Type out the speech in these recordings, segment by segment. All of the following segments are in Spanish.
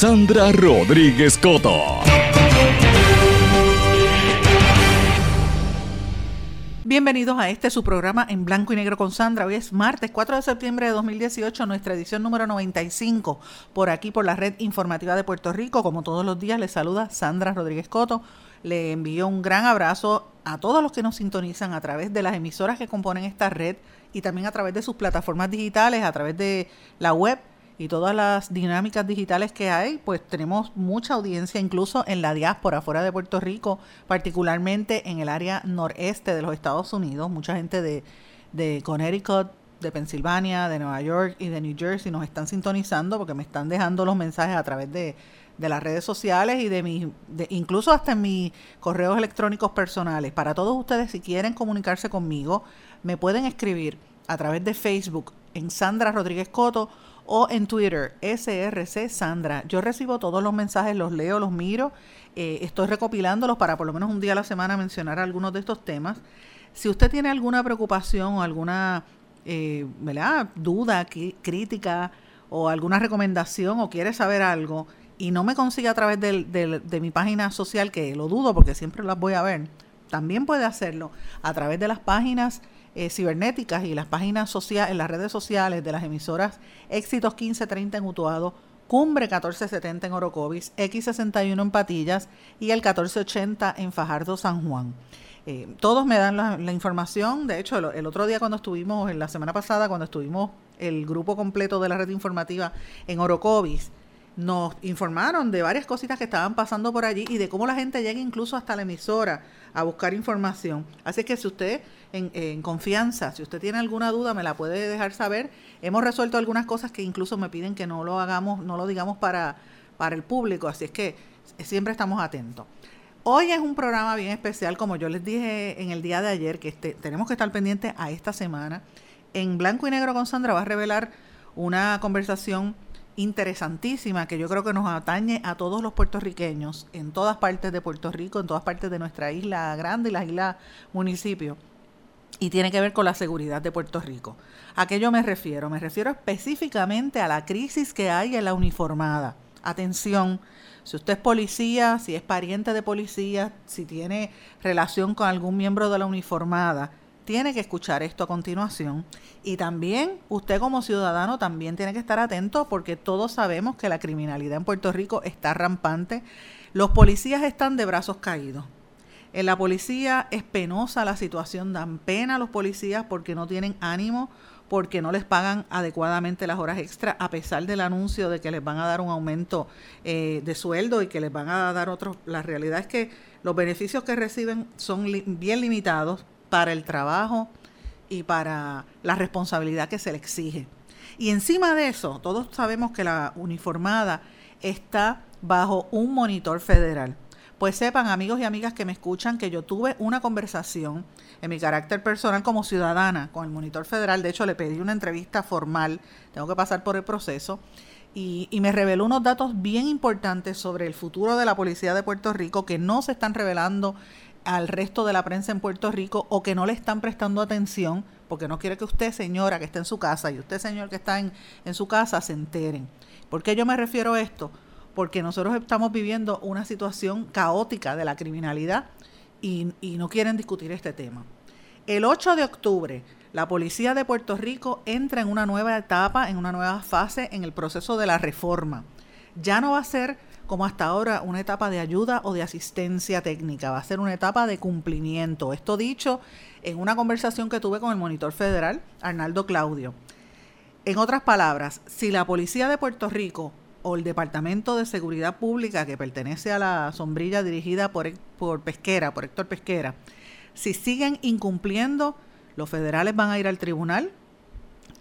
Sandra Rodríguez Coto. Bienvenidos a este su programa en blanco y negro con Sandra. Hoy es martes 4 de septiembre de 2018, nuestra edición número 95, por aquí por la red informativa de Puerto Rico. Como todos los días, les saluda Sandra Rodríguez Coto. Le envío un gran abrazo a todos los que nos sintonizan a través de las emisoras que componen esta red y también a través de sus plataformas digitales, a través de la web y todas las dinámicas digitales que hay, pues tenemos mucha audiencia incluso en la diáspora fuera de Puerto Rico, particularmente en el área noreste de los Estados Unidos. Mucha gente de, de Connecticut, de Pensilvania, de Nueva York y de New Jersey nos están sintonizando porque me están dejando los mensajes a través de, de las redes sociales y de mis, incluso hasta en mis correos electrónicos personales. Para todos ustedes, si quieren comunicarse conmigo, me pueden escribir a través de Facebook en Sandra Rodríguez Coto o en Twitter, SRC Sandra. Yo recibo todos los mensajes, los leo, los miro, eh, estoy recopilándolos para por lo menos un día a la semana mencionar algunos de estos temas. Si usted tiene alguna preocupación o alguna eh, duda, crítica o alguna recomendación o quiere saber algo y no me consigue a través de mi página social, que lo dudo porque siempre las voy a ver, también puede hacerlo a través de las páginas eh, cibernéticas y las páginas sociales, en las redes sociales de las emisoras Éxitos 1530 en Utuado, Cumbre 1470 en Orocovis, X61 en Patillas y el 1480 en Fajardo, San Juan. Eh, todos me dan la, información. De hecho, el, otro día cuando estuvimos, en la semana pasada, cuando estuvimos el grupo completo de la red informativa en Orocovis, nos informaron de varias cositas que estaban pasando por allí y de cómo la gente llega incluso hasta la emisora a buscar información. Así que si usted en, confianza, si usted tiene alguna duda, me la puede dejar saber. Hemos resuelto algunas cosas que incluso me piden que no lo hagamos, no lo digamos para, para el público, así es que siempre estamos atentos. Hoy es un programa bien especial, como yo les dije en el día de ayer, que este, tenemos que estar pendientes a esta semana. En Blanco y Negro con Sandra va a revelar una conversación interesantísima que yo creo que nos atañe a todos los puertorriqueños en todas partes de Puerto Rico, en todas partes de nuestra isla grande y las islas municipios. Y tiene que ver con la seguridad de Puerto Rico. ¿A qué yo me refiero? Me refiero específicamente a la crisis que hay en la uniformada. Atención, si usted es policía, si es pariente de policía, si tiene relación con algún miembro de la uniformada, tiene que escuchar esto a continuación. Y también usted como ciudadano también tiene que estar atento porque todos sabemos que la criminalidad en Puerto Rico está rampante. Los policías están de brazos caídos. En la policía es penosa la situación, dan pena a los policías porque no tienen ánimo, porque no les pagan adecuadamente las horas extra, a pesar del anuncio de que les van a dar un aumento eh, de sueldo y que les van a dar otros. La realidad es que los beneficios que reciben son bien limitados para el trabajo y para la responsabilidad que se le exige. Y encima de eso, todos sabemos que la uniformada está bajo un monitor federal. Pues sepan, amigos y amigas que me escuchan, que yo tuve una conversación en mi carácter personal como ciudadana con el monitor federal. De hecho, le pedí una entrevista formal, tengo que pasar por el proceso. Y, y, me reveló unos datos bien importantes sobre el futuro de la policía de Puerto Rico que no se están revelando al resto de la prensa en Puerto Rico o que no le están prestando atención porque no quiere que usted, señora, que está en su casa y usted, señor, que está en, en su casa, se enteren. ¿Por qué yo me refiero a esto? porque nosotros estamos viviendo una situación caótica de la criminalidad y, y no quieren discutir este tema. El 8 de octubre, la policía de Puerto Rico entra en una nueva etapa, en una nueva fase en el proceso de la reforma. Ya no va a ser como hasta ahora una etapa de ayuda o de asistencia técnica, va a ser una etapa de cumplimiento. Esto dicho en una conversación que tuve con el monitor federal, Arnaldo Claudio. En otras palabras, si la policía de Puerto Rico o el Departamento de Seguridad Pública que pertenece a la sombrilla dirigida por, por Pesquera, por Héctor Pesquera, si siguen incumpliendo, los federales van a ir al tribunal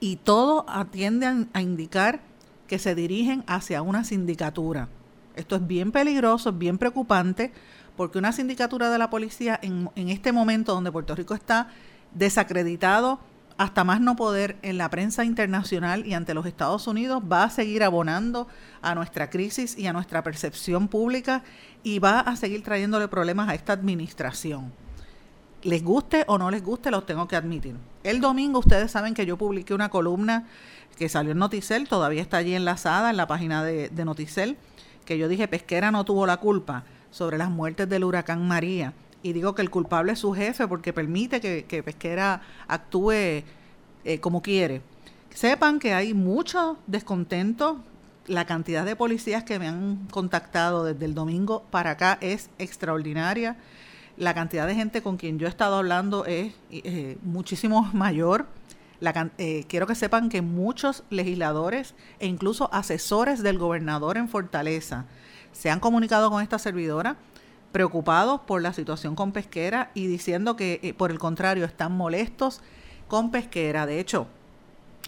y todo atiende a indicar que se dirigen hacia una sindicatura. Esto es bien peligroso, es bien preocupante, porque una sindicatura de la policía en, este momento donde Puerto Rico está desacreditado hasta más no poder en la prensa internacional y ante los Estados Unidos, va a seguir abonando a nuestra crisis y a nuestra percepción pública y va a seguir trayéndole problemas a esta administración. Les guste o no les guste, los tengo que admitir. El domingo ustedes saben que yo publiqué una columna que salió en Noticel, todavía está allí enlazada en la página de, de Noticel, que yo dije Pesquera no tuvo la culpa sobre las muertes del huracán María. Y digo que el culpable es su jefe porque permite que, Pesquera actúe eh, como quiere. Sepan que hay mucho descontento. La cantidad de policías que me han contactado desde el domingo para acá es extraordinaria. La cantidad de gente con quien yo he estado hablando es eh, muchísimo mayor. Eh, quiero que sepan que muchos legisladores e incluso asesores del gobernador en Fortaleza se han comunicado con esta servidora preocupados por la situación con Pesquera y diciendo que eh, por el contrario están molestos con Pesquera. De hecho,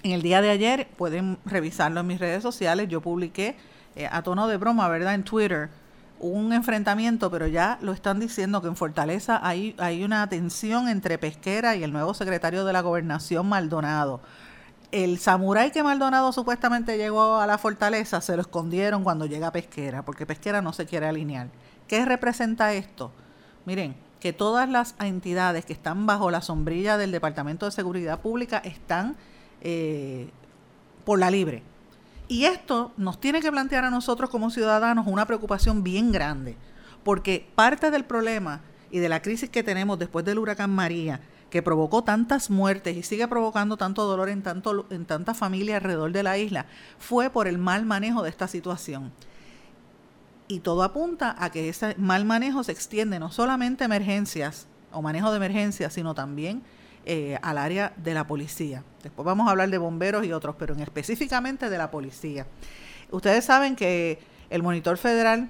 en el día de ayer, pueden revisarlo en mis redes sociales, yo publiqué eh, a tono de broma, ¿verdad? En Twitter, un enfrentamiento, pero ya lo están diciendo que en Fortaleza hay, hay una tensión entre Pesquera y el nuevo secretario de la gobernación, Maldonado. El samurái que Maldonado supuestamente llegó a la fortaleza se lo escondieron cuando llega Pesquera, porque Pesquera no se quiere alinear. ¿Qué representa esto? Miren, que todas las entidades que están bajo la sombrilla del Departamento de Seguridad Pública están eh, por la libre. Y esto nos tiene que plantear a nosotros como ciudadanos una preocupación bien grande, porque parte del problema y de la crisis que tenemos después del huracán María, que provocó tantas muertes y sigue provocando tanto dolor en, tanto, en tanta familia alrededor de la isla, fue por el mal manejo de esta situación. Y todo apunta a que ese mal manejo se extiende no solamente a emergencias o manejo de emergencias, sino también eh, al área de la policía. Después vamos a hablar de bomberos y otros, pero en específicamente de la policía. Ustedes saben que el monitor federal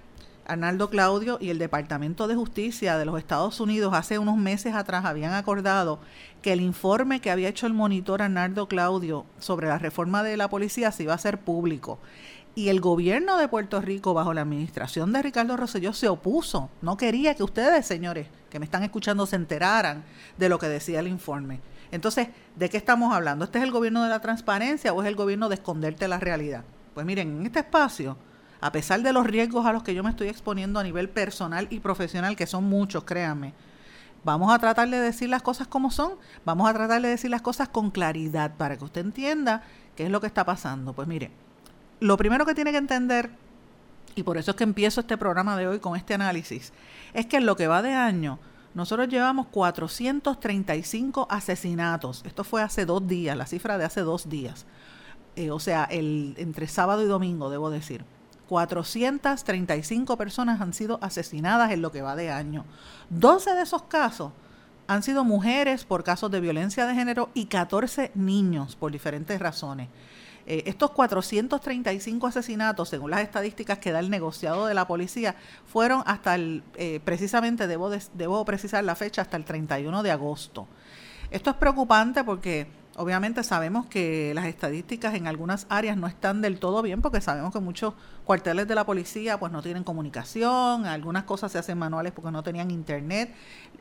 Arnaldo Claudio y el Departamento de Justicia de los Estados Unidos hace unos meses atrás habían acordado que el informe que había hecho el monitor Arnaldo Claudio sobre la reforma de la policía se iba a hacer público. Y el gobierno de Puerto Rico, bajo la administración de Ricardo Rosselló, se opuso. No quería que ustedes, señores, que me están escuchando, se enteraran de lo que decía el informe. Entonces, ¿de qué estamos hablando? ¿Este es el gobierno de la transparencia o es el gobierno de esconderte la realidad? Pues miren, en este espacio, a pesar de los riesgos a los que yo me estoy exponiendo a nivel personal y profesional, que son muchos, créanme, vamos a tratar de decir las cosas como son, vamos a tratar de decir las cosas con claridad para que usted entienda qué es lo que está pasando. Pues mire, lo primero que tiene que entender, y por eso es que empiezo este programa de hoy con este análisis, es que en lo que va de año, nosotros llevamos 435 asesinatos. Esto fue hace dos días, la cifra de hace dos días. Eh, o sea, el, entre sábado y domingo, debo decir. 435 personas han sido asesinadas en lo que va de año. 12 de esos casos han sido mujeres por casos de violencia de género y 14 niños por diferentes razones. Eh, estos 435 asesinatos, según las estadísticas que da el negociado de la policía, fueron hasta el, eh, precisamente, debo, debo precisar la fecha, hasta el 31 de agosto. Esto es preocupante porque obviamente sabemos que las estadísticas en algunas áreas no están del todo bien porque sabemos que muchos cuarteles de la policía pues no tienen comunicación, algunas cosas se hacen manuales porque no tenían internet.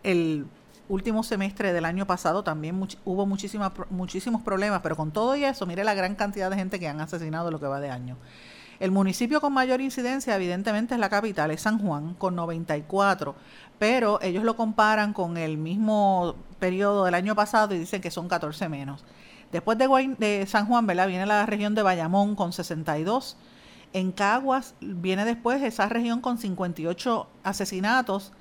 El último semestre del año pasado también hubo muchísimos problemas, pero con todo y eso, mire la gran cantidad de gente que han asesinado lo que va de año. El municipio con mayor incidencia evidentemente es la capital, es San Juan, con 94, pero ellos lo comparan con el mismo periodo del año pasado y dicen que son 14 menos. Después de, de San Juan, ¿verdad? Viene la región de Bayamón con 62 En Caguas viene después esa región con 58 asesinatos.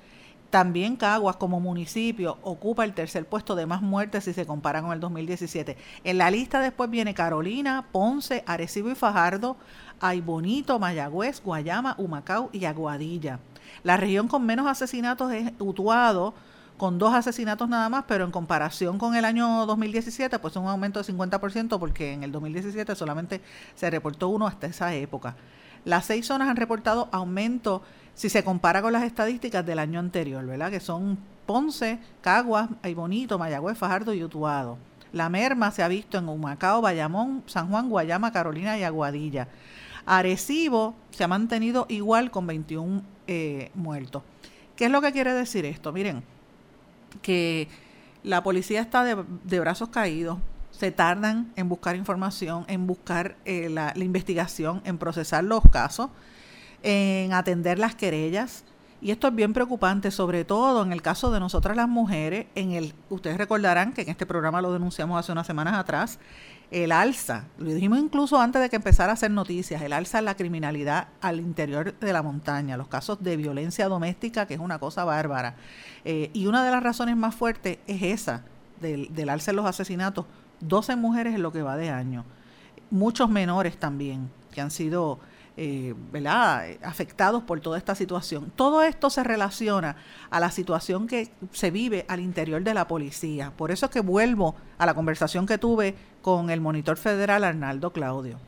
También Caguas como municipio ocupa el tercer puesto de más muertes si se compara con el 2017. En la lista después viene Carolina, Ponce, Arecibo y Fajardo, Ay Bonito, Mayagüez, Guayama, Humacao y Aguadilla. La región con menos asesinatos es Utuado, con dos asesinatos nada más, pero en comparación con el año 2017, pues un aumento de 50%, porque en el 2017 solamente se reportó uno hasta esa época. Las seis zonas han reportado aumento si se compara con las estadísticas del año anterior, ¿verdad? Que son Ponce, Caguas, Bonito, Mayagüez, Fajardo y Utuado. La merma se ha visto en Humacao, Bayamón, San Juan, Guayama, Carolina y Aguadilla. Arecibo se ha mantenido igual con 21 eh, muertos. ¿Qué es lo que quiere decir esto? Miren, que la policía está de, brazos caídos, se tardan en buscar información, en buscar eh, la, investigación, en procesar los casos, en atender las querellas. Y esto es bien preocupante, sobre todo en el caso de nosotras las mujeres, en el, ustedes recordarán que en este programa lo denunciamos hace unas semanas atrás, el alza, lo dijimos incluso antes de que empezara a hacer noticias, el alza en la criminalidad al interior de la montaña, los casos de violencia doméstica, que es una cosa bárbara. Eh, y una de las razones más fuertes es esa, del, del alza en los asesinatos. 12 mujeres en lo que va de año. Muchos menores también, que han sido eh, afectados por toda esta situación. Todo esto se relaciona a la situación que se vive al interior de la policía. Por eso es que vuelvo a la conversación que tuve con el monitor federal Arnaldo Claudio.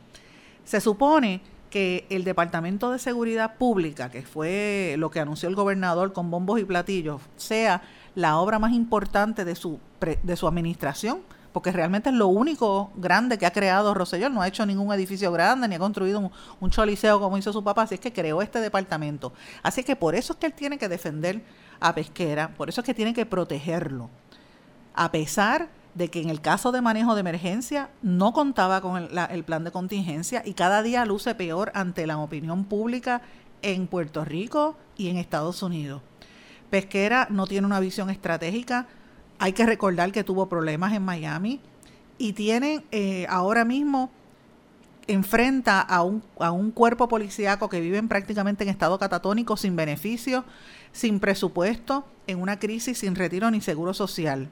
Se supone que el Departamento de Seguridad Pública, que fue lo que anunció el gobernador con bombos y platillos, sea la obra más importante de su, de su administración porque realmente es lo único grande que ha creado Rosellón. No ha hecho ningún edificio grande, ni ha construido un, un choliseo como hizo su papá, así es que creó este departamento. Así que por eso es que él tiene que defender a Pesquera, por eso es que tiene que protegerlo. A pesar de que en el caso de manejo de emergencia no contaba con el, el plan de contingencia y cada día luce peor ante la opinión pública en Puerto Rico y en Estados Unidos. Pesquera no tiene una visión estratégica hay que recordar que tuvo problemas en Miami y tiene eh, ahora mismo enfrenta a un, a un cuerpo policíaco que vive prácticamente en estado catatónico, sin beneficios, sin presupuesto, en una crisis sin retiro ni seguro social.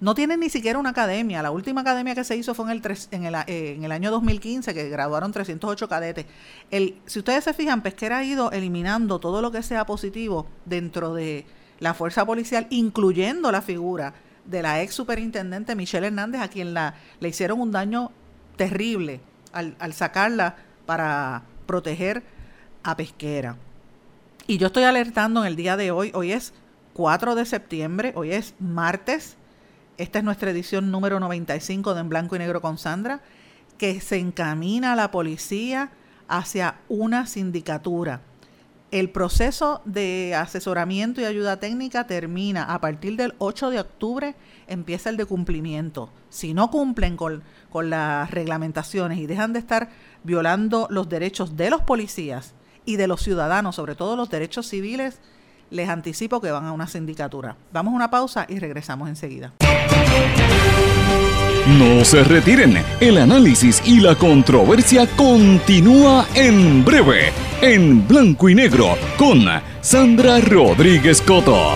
No tienen ni siquiera una academia. La última academia que se hizo fue en el, en el, eh, en el año 2015, que graduaron 308 cadetes. El, si ustedes se fijan, Pesquera ha ido eliminando todo lo que sea positivo dentro de, la fuerza policial, incluyendo la figura de la ex superintendente Michelle Hernández, a quien la, le hicieron un daño terrible al, al sacarla para proteger a Pesquera. Y yo estoy alertando en el día de hoy, hoy es 4 de septiembre, hoy es martes, esta es nuestra edición número 95 de En Blanco y Negro con Sandra, que se encamina la policía hacia una sindicatura. El proceso de asesoramiento y ayuda técnica termina a partir del 8 de octubre, empieza el de cumplimiento. Si no cumplen con, las reglamentaciones y dejan de estar violando los derechos de los policías y de los ciudadanos, sobre todo los derechos civiles, les anticipo que van a una sindicatura. Vamos a una pausa y regresamos enseguida. No se retiren, el análisis y la controversia continúa en breve, en blanco y negro, con Sandra Rodríguez Coto.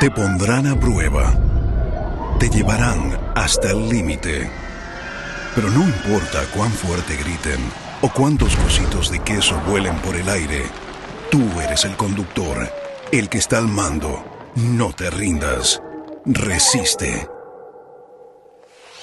Te pondrán a prueba, te llevarán hasta el límite, pero no importa cuán fuerte griten o cuántos cositos de queso vuelen por el aire, tú eres el conductor, el que está al mando no te rindas. Resiste.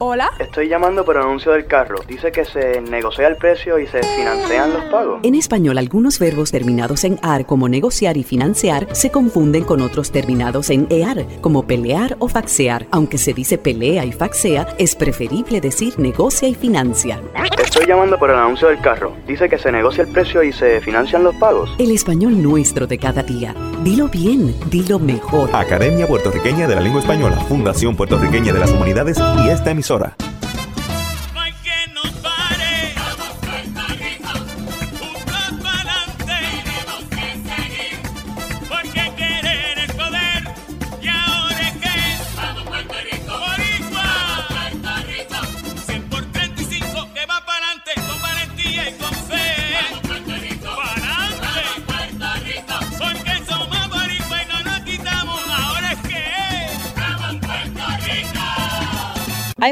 Hola. Estoy llamando por anuncio del carro. Dice que se negocia el precio y se financian los pagos. En español, algunos verbos terminados en AR como negociar y financiar se confunden con otros terminados en EAR como pelear o faxear. Aunque se dice pelea y faxea, es preferible decir negocia y financia. Estoy llamando por el anuncio del carro. Dice que se negocia el precio y se financian los pagos. El español nuestro de cada día. Dilo bien, dilo mejor. Academia Puertorriqueña de la Lengua Española, Fundación Puertorriqueña de las Humanidades y esta emisora.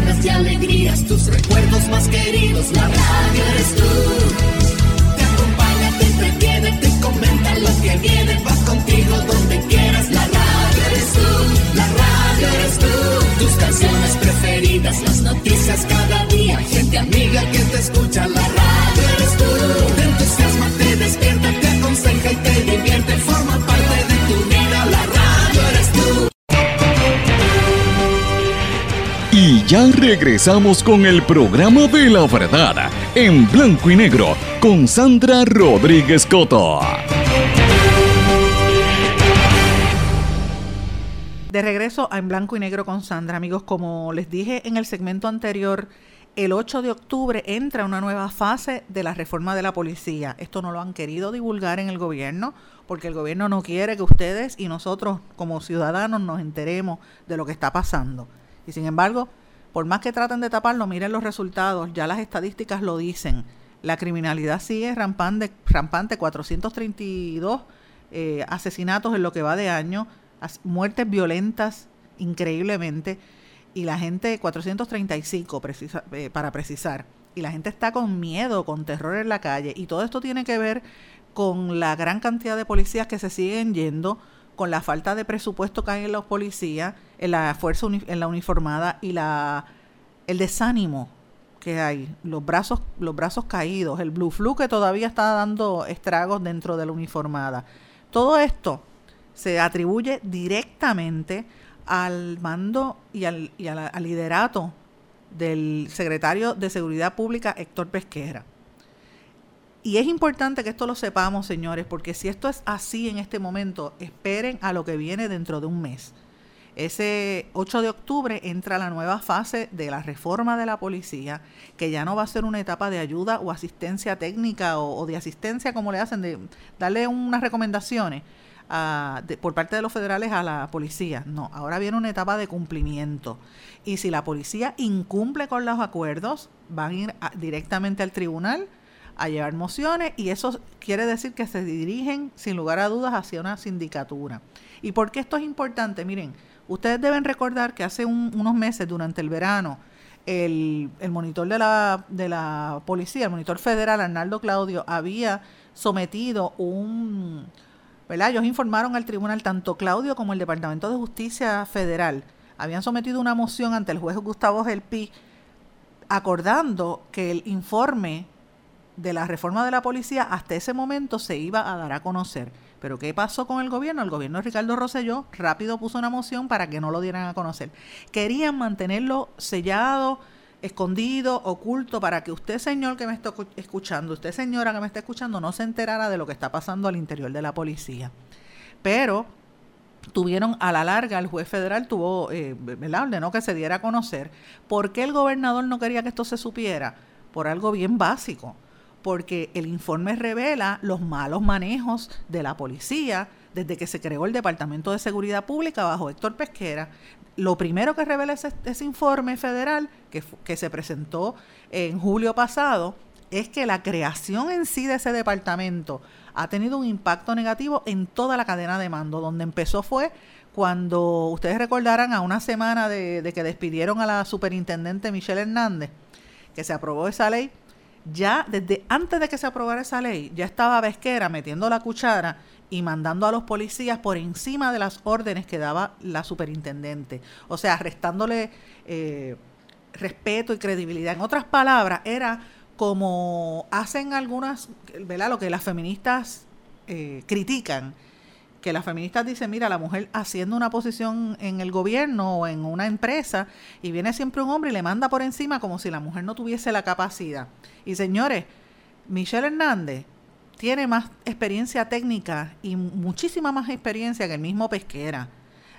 Penas y alegrías, tus recuerdos más queridos, la radio eres tú. Ya regresamos con el programa de la verdad en blanco y negro con Sandra Rodríguez Coto. De regreso a En Blanco y Negro con Sandra, amigos, como les dije en el segmento anterior, el 8 de octubre entra una nueva fase de la reforma de la policía. Esto no lo han querido divulgar en el gobierno porque el gobierno no quiere que ustedes y nosotros como ciudadanos nos enteremos de lo que está pasando. Y sin embargo, por más que traten de taparlo, miren los resultados, ya las estadísticas lo dicen. La criminalidad sigue rampante, rampante 432 eh, asesinatos en lo que va de año, muertes violentas increíblemente, y la gente, 435 precisa- eh, para precisar, y la gente está con miedo, con terror en la calle, y todo esto tiene que ver con la gran cantidad de policías que se siguen yendo, con la falta de presupuesto que hay en los policías, en la fuerza en la uniformada y la el desánimo que hay, los brazos los brazos caídos, el blue flu que todavía está dando estragos dentro de la uniformada. Todo esto se atribuye directamente al mando y al, y a la- al liderato del secretario de Seguridad Pública, Héctor Pesquera. Y es importante que esto lo sepamos, señores, porque si esto es así en este momento, esperen a lo que viene dentro de un mes. Ese 8 de octubre entra la nueva fase de la reforma de la policía, que ya no va a ser una etapa de ayuda o asistencia técnica o, de asistencia, como le hacen, de darle unas recomendaciones por parte de los federales a la policía. No, ahora viene una etapa de cumplimiento. Y si la policía incumple con los acuerdos, van a ir a- directamente al tribunal a llevar mociones y eso quiere decir que se dirigen sin lugar a dudas hacia una sindicatura. ¿Y por qué esto es importante? Miren, ustedes deben recordar que hace un- unos meses, durante el verano, el, el monitor de la, de la policía, el monitor federal, Arnaldo Claudio, había sometido un... ¿verdad? Ellos informaron al tribunal, tanto Claudio como el Departamento de Justicia Federal, habían sometido una moción ante el juez Gustavo Gelpi acordando que el informe de la reforma de la policía hasta ese momento se iba a dar a conocer. Pero ¿qué pasó con el gobierno? El gobierno de Ricardo Rosselló rápido puso una moción para que no lo dieran a conocer. Querían mantenerlo sellado, escondido, oculto, para que usted, señor que me está escu- escuchando, usted, señora que me está escuchando, no se enterara de lo que está pasando al interior de la policía. Pero tuvieron a la larga, el juez federal tuvo, eh, ¿verdad? ordenó que se diera a conocer. ¿Por qué el gobernador no quería que esto se supiera? Por algo bien básico, porque el informe revela los malos manejos de la policía desde que se creó el Departamento de Seguridad Pública bajo Héctor Pesquera. Lo primero que revela ese, ese informe federal que, que se presentó en julio pasado es que la creación en sí de ese departamento ha tenido un impacto negativo en toda la cadena de mando. Donde empezó fue cuando ustedes recordarán a una semana de, de que despidieron a la superintendente Michelle Hernández, que se aprobó esa ley, ya desde antes de que se aprobara esa ley, ya estaba Pesquera metiendo la cuchara y mandando a los policías por encima de las órdenes que daba la superintendente. O sea, restándole eh, respeto y credibilidad. En otras palabras, era como hacen algunas, ¿verdad? Lo que las feministas eh, critican, que las feministas dicen, mira, la mujer haciendo una posición en el gobierno o en una empresa y viene siempre un hombre y le manda por encima como si la mujer no tuviese la capacidad. Y señores, Michelle Hernández tiene más experiencia técnica y muchísima más experiencia que el mismo Pesquera.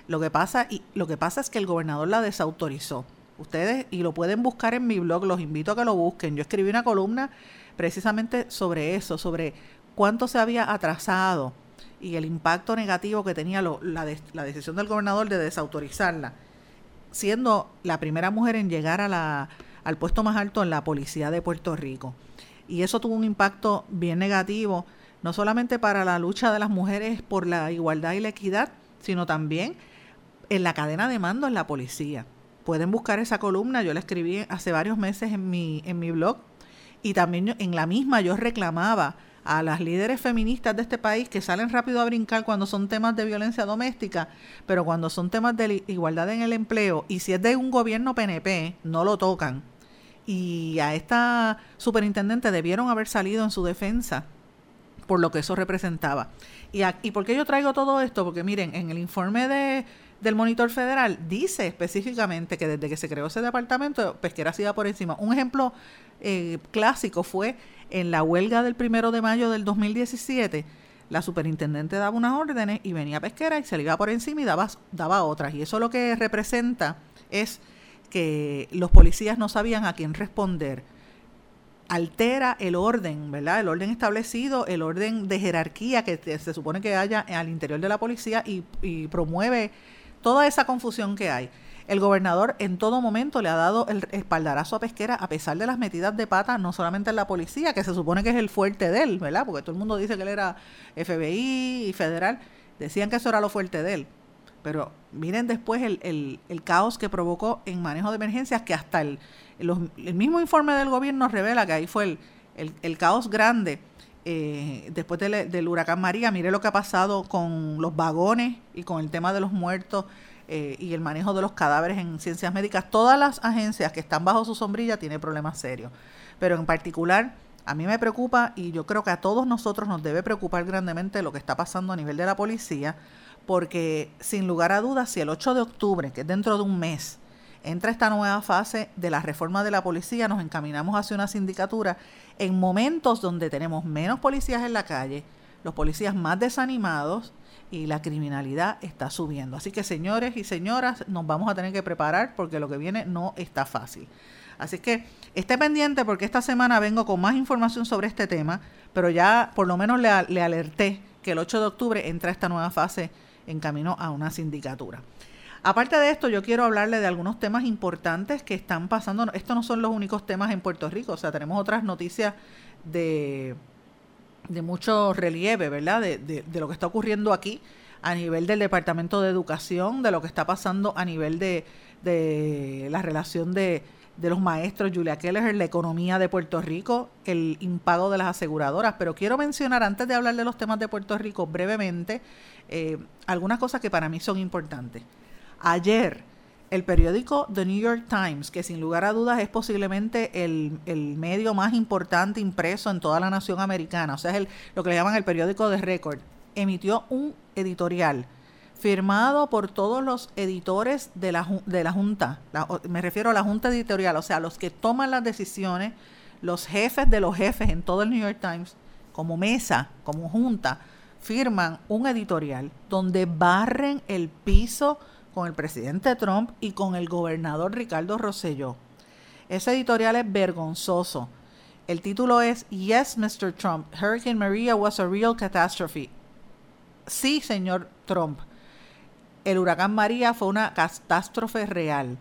Lo que pasa y lo que pasa es que el gobernador la desautorizó. Ustedes y lo pueden buscar en mi blog, los invito a que lo busquen. Yo escribí una columna precisamente sobre eso, sobre cuánto se había atrasado y el impacto negativo que tenía la, la decisión del gobernador de desautorizarla, siendo la primera mujer en llegar a la, al puesto más alto en la policía de Puerto Rico y eso tuvo un impacto bien negativo, no solamente para la lucha de las mujeres por la igualdad y la equidad, sino también en la cadena de mando en la policía. Pueden buscar esa columna, yo la escribí hace varios meses en mi, en mi blog y también en la misma yo reclamaba a las líderes feministas de este país que salen rápido a brincar cuando son temas de violencia doméstica, pero cuando son temas de igualdad en el empleo y si es de un gobierno PNP, no lo tocan y a esta superintendente debieron haber salido en su defensa por lo que eso representaba. ¿Y, ¿Y por qué yo traigo todo esto? Porque miren, en el informe de, del monitor federal dice específicamente que desde que se creó ese departamento, Pesquera sido por encima. Un ejemplo eh, clásico fue en la huelga del primero de mayo del 2017. La superintendente daba unas órdenes y venía Pesquera y se le iba por encima y daba, daba otras. Y eso lo que representa es que los policías no sabían a quién responder. Altera el orden, ¿verdad? El orden establecido, el orden de jerarquía que se supone que haya al interior de la policía y, promueve toda esa confusión que hay. El gobernador en todo momento le ha dado el espaldarazo a Pesquera a pesar de las metidas de pata, no solamente en la policía, que se supone que es el fuerte de él, ¿verdad? Porque todo el mundo dice que él era FBI y federal. Decían que eso era lo fuerte de él. Pero miren después el, el, caos que provocó en manejo de emergencias, que hasta el, el mismo informe del gobierno revela que ahí fue el, caos grande. Eh, después del, huracán María, mire lo que ha pasado con los vagones y con el tema de los muertos eh, y el manejo de los cadáveres en ciencias médicas. Todas las agencias que están bajo su sombrilla tienen problemas serios. Pero en particular, a mí me preocupa y yo creo que a todos nosotros nos debe preocupar grandemente lo que está pasando a nivel de la policía, porque sin lugar a dudas, si el 8 de octubre, que es dentro de un mes, entra esta nueva fase de la reforma de la policía, nos encaminamos hacia una sindicatura en momentos donde tenemos menos policías en la calle, los policías más desanimados y la criminalidad está subiendo. Así que señores y señoras, nos vamos a tener que preparar porque lo que viene no está fácil. Así que esté pendiente porque esta semana vengo con más información sobre este tema, pero ya por lo menos le, le alerté que el 8 de octubre entra esta nueva fase en camino a una sindicatura. Aparte de esto, yo quiero hablarle de algunos temas importantes que están pasando. Estos no son los únicos temas en Puerto Rico, o sea, tenemos otras noticias de, de mucho relieve, ¿verdad? De, de, lo que está ocurriendo aquí a nivel del Departamento de Educación, de lo que está pasando a nivel de, de la relación de, de los maestros, Julia Keller, la economía de Puerto Rico, el impago de las aseguradoras. Pero quiero mencionar, antes de hablar de los temas de Puerto Rico, brevemente, eh, algunas cosas que para mí son importantes. Ayer, el periódico The New York Times, que sin lugar a dudas es posiblemente el, medio más importante impreso en toda la nación americana, o sea, es el, lo que le llaman el periódico de récord, emitió un editorial firmado por todos los editores de la, de la Junta, me refiero a la Junta Editorial, o sea, los que toman las decisiones, los jefes de los jefes en todo el New York Times, como mesa, como junta, firman un editorial donde barren el piso con el presidente Trump y con el gobernador Ricardo Rosselló. Ese editorial es vergonzoso. El título es Yes, Mr. Trump, Hurricane Maria was a real catastrophe. Sí, señor Trump, el huracán María fue una catástrofe real.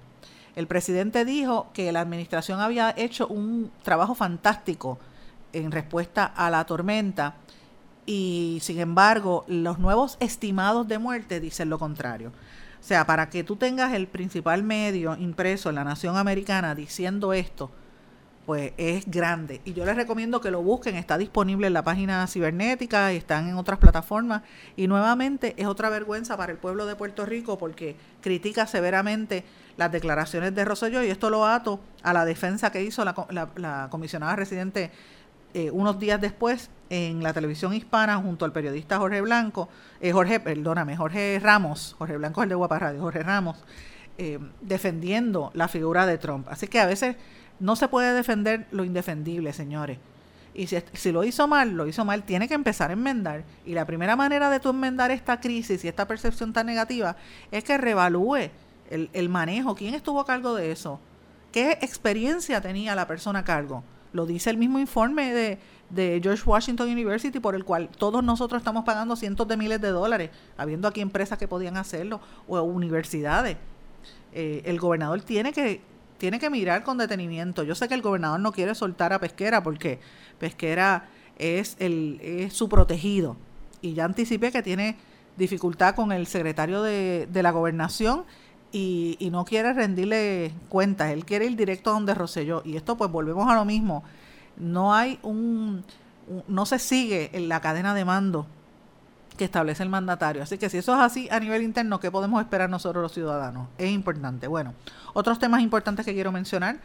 El presidente dijo que la administración había hecho un trabajo fantástico en respuesta a la tormenta y sin embargo los nuevos estimados de muerte dicen lo contrario. O sea, para que tú tengas el principal medio impreso en la nación americana diciendo esto, pues es grande. Y yo les recomiendo que lo busquen, está disponible en la página cibernética están en otras plataformas. Y nuevamente es otra vergüenza para el pueblo de Puerto Rico porque critica severamente las declaraciones de Rosselló y esto lo ato a la defensa que hizo la, comisionada residente eh, unos días después en la televisión hispana junto al periodista Jorge Blanco, eh, Jorge, perdóname, Jorge Ramos, Jorge Blanco es el de Guapa Radio, Jorge Ramos, eh, defendiendo la figura de Trump. Así que a veces no se puede defender lo indefendible, señores. Y si, si, lo hizo mal, lo hizo mal, tiene que empezar a enmendar. Y la primera manera de tú enmendar esta crisis y esta percepción tan negativa es que revalúe el, el manejo. ¿Quién estuvo a cargo de eso? ¿Qué experiencia tenía la persona a cargo? Lo dice el mismo informe de, de George Washington University por el cual todos nosotros estamos pagando cientos de miles de dólares, habiendo aquí empresas que podían hacerlo o universidades. Eh, el gobernador tiene que tiene que mirar con detenimiento. Yo sé que el gobernador no quiere soltar a Pesquera porque Pesquera es, el, es su protegido. Y ya anticipé que tiene dificultad con el secretario de, la gobernación y, y, no quiere rendirle cuentas. Él quiere ir directo a donde Roselló. Y esto pues volvemos a lo mismo. No hay un no se sigue en la cadena de mando que establece el mandatario. Así que si eso es así a nivel interno, ¿qué podemos esperar nosotros los ciudadanos? Es importante. Bueno, otros temas importantes que quiero mencionar.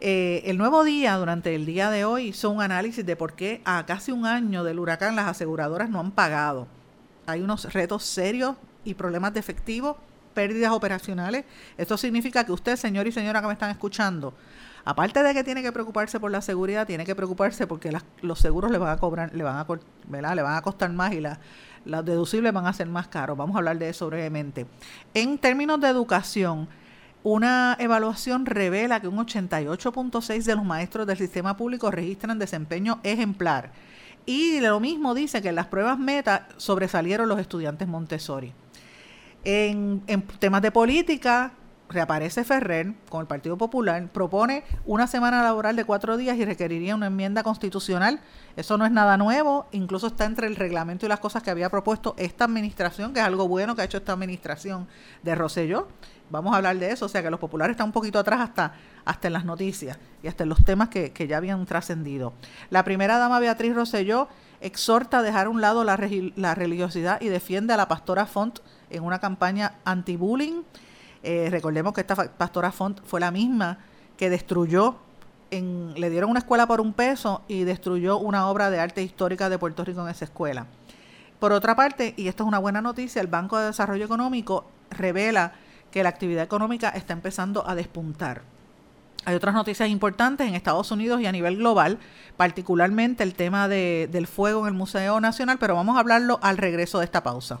Eh, el nuevo día, durante el día de hoy, hizo un análisis de por qué a casi un año del huracán las aseguradoras no han pagado. Hay unos retos serios y problemas de efectivo, pérdidas operacionales. Esto significa que usted, señor y señora que me están escuchando, aparte de que tiene que preocuparse por la seguridad, tiene que preocuparse porque los seguros le van a cobrar, le van a, le van a costar más y la, los deducibles van a ser más caros. Vamos a hablar de eso brevemente. En términos de educación, una evaluación revela que un 88.6 de los maestros del sistema público registran desempeño ejemplar. Y lo mismo dice que en las pruebas meta sobresalieron los estudiantes Montessori. En temas de política, reaparece Ferrer con el Partido Popular, propone una semana laboral de cuatro días y requeriría una enmienda constitucional. Eso no es nada nuevo, incluso está entre el reglamento y las cosas que había propuesto esta administración, que es algo bueno que ha hecho esta administración de Rosselló. Vamos a hablar de eso, o sea que los populares están un poquito atrás hasta, hasta en las noticias y hasta en los temas que, que ya habían trascendido. La primera dama Beatriz Rosselló exhorta a dejar a un lado la, la religiosidad y defiende a la pastora Font en una campaña anti-bullying eh, recordemos que esta pastora Font fue la misma que destruyó, le dieron una escuela por un peso y destruyó una obra de arte histórica de Puerto Rico en esa escuela. Por otra parte, y esto es una buena noticia, el Banco de Desarrollo Económico revela que la actividad económica está empezando a despuntar. Hay otras noticias importantes en Estados Unidos y a nivel global, particularmente el tema del fuego en el Museo Nacional, pero vamos a hablarlo al regreso de esta pausa.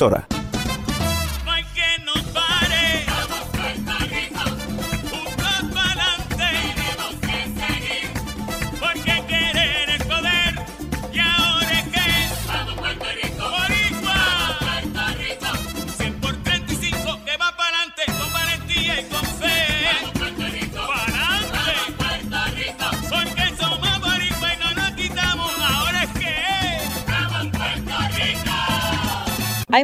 emisora.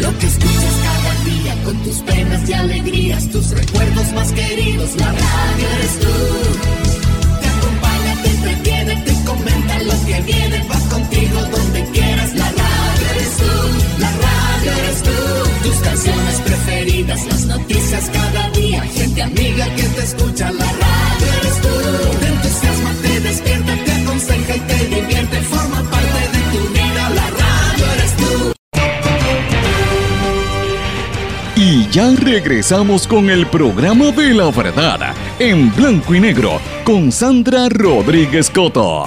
Lo que escuchas cada día con tus penas y alegrías, tus recuerdos más queridos, la radio eres tú. Ya regresamos con el programa de la verdad en blanco y negro con Sandra Rodríguez Coto.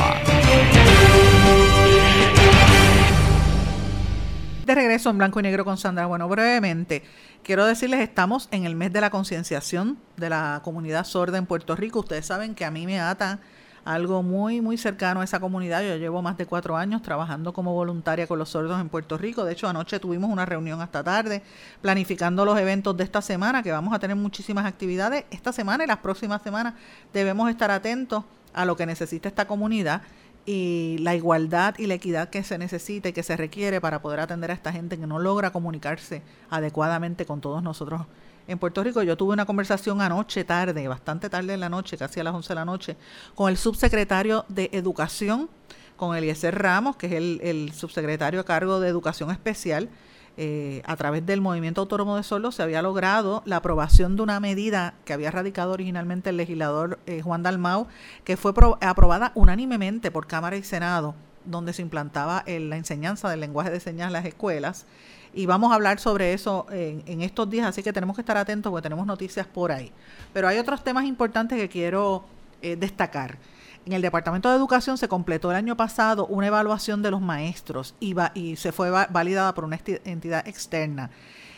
De regreso en blanco y negro con Sandra. Bueno, brevemente, quiero decirles, estamos en el mes de la concienciación de la comunidad sorda en Puerto Rico. Ustedes saben que a mí me ata algo muy, muy cercano a esa comunidad. Yo llevo más de cuatro años trabajando como voluntaria con los sordos en Puerto Rico. De hecho, anoche tuvimos una reunión hasta tarde planificando los eventos de esta semana, que vamos a tener muchísimas actividades esta semana y las próximas semanas. Debemos estar atentos a lo que necesita esta comunidad y la igualdad y la equidad que se necesita y que se requiere para poder atender a esta gente que no logra comunicarse adecuadamente con todos nosotros en Puerto Rico. Yo tuve una conversación anoche tarde, bastante tarde en la noche, casi a las 11 de la noche, con el subsecretario de Educación, con Eliezer Ramos, que es el, subsecretario a cargo de Educación Especial. Eh, a través del Movimiento Autónomo de Sordos se había logrado la aprobación de una medida que había radicado originalmente el legislador eh, Juan Dalmau, que fue pro- aprobada unánimemente por Cámara y Senado, donde se implantaba el- la enseñanza del lenguaje de señas en las escuelas. Y vamos a hablar sobre eso en, estos días, así que tenemos que estar atentos porque tenemos noticias por ahí. Pero hay otros temas importantes que quiero eh, destacar. En el Departamento de Educación se completó el año pasado una evaluación de los maestros y, va- y se fue va- validada por una entidad externa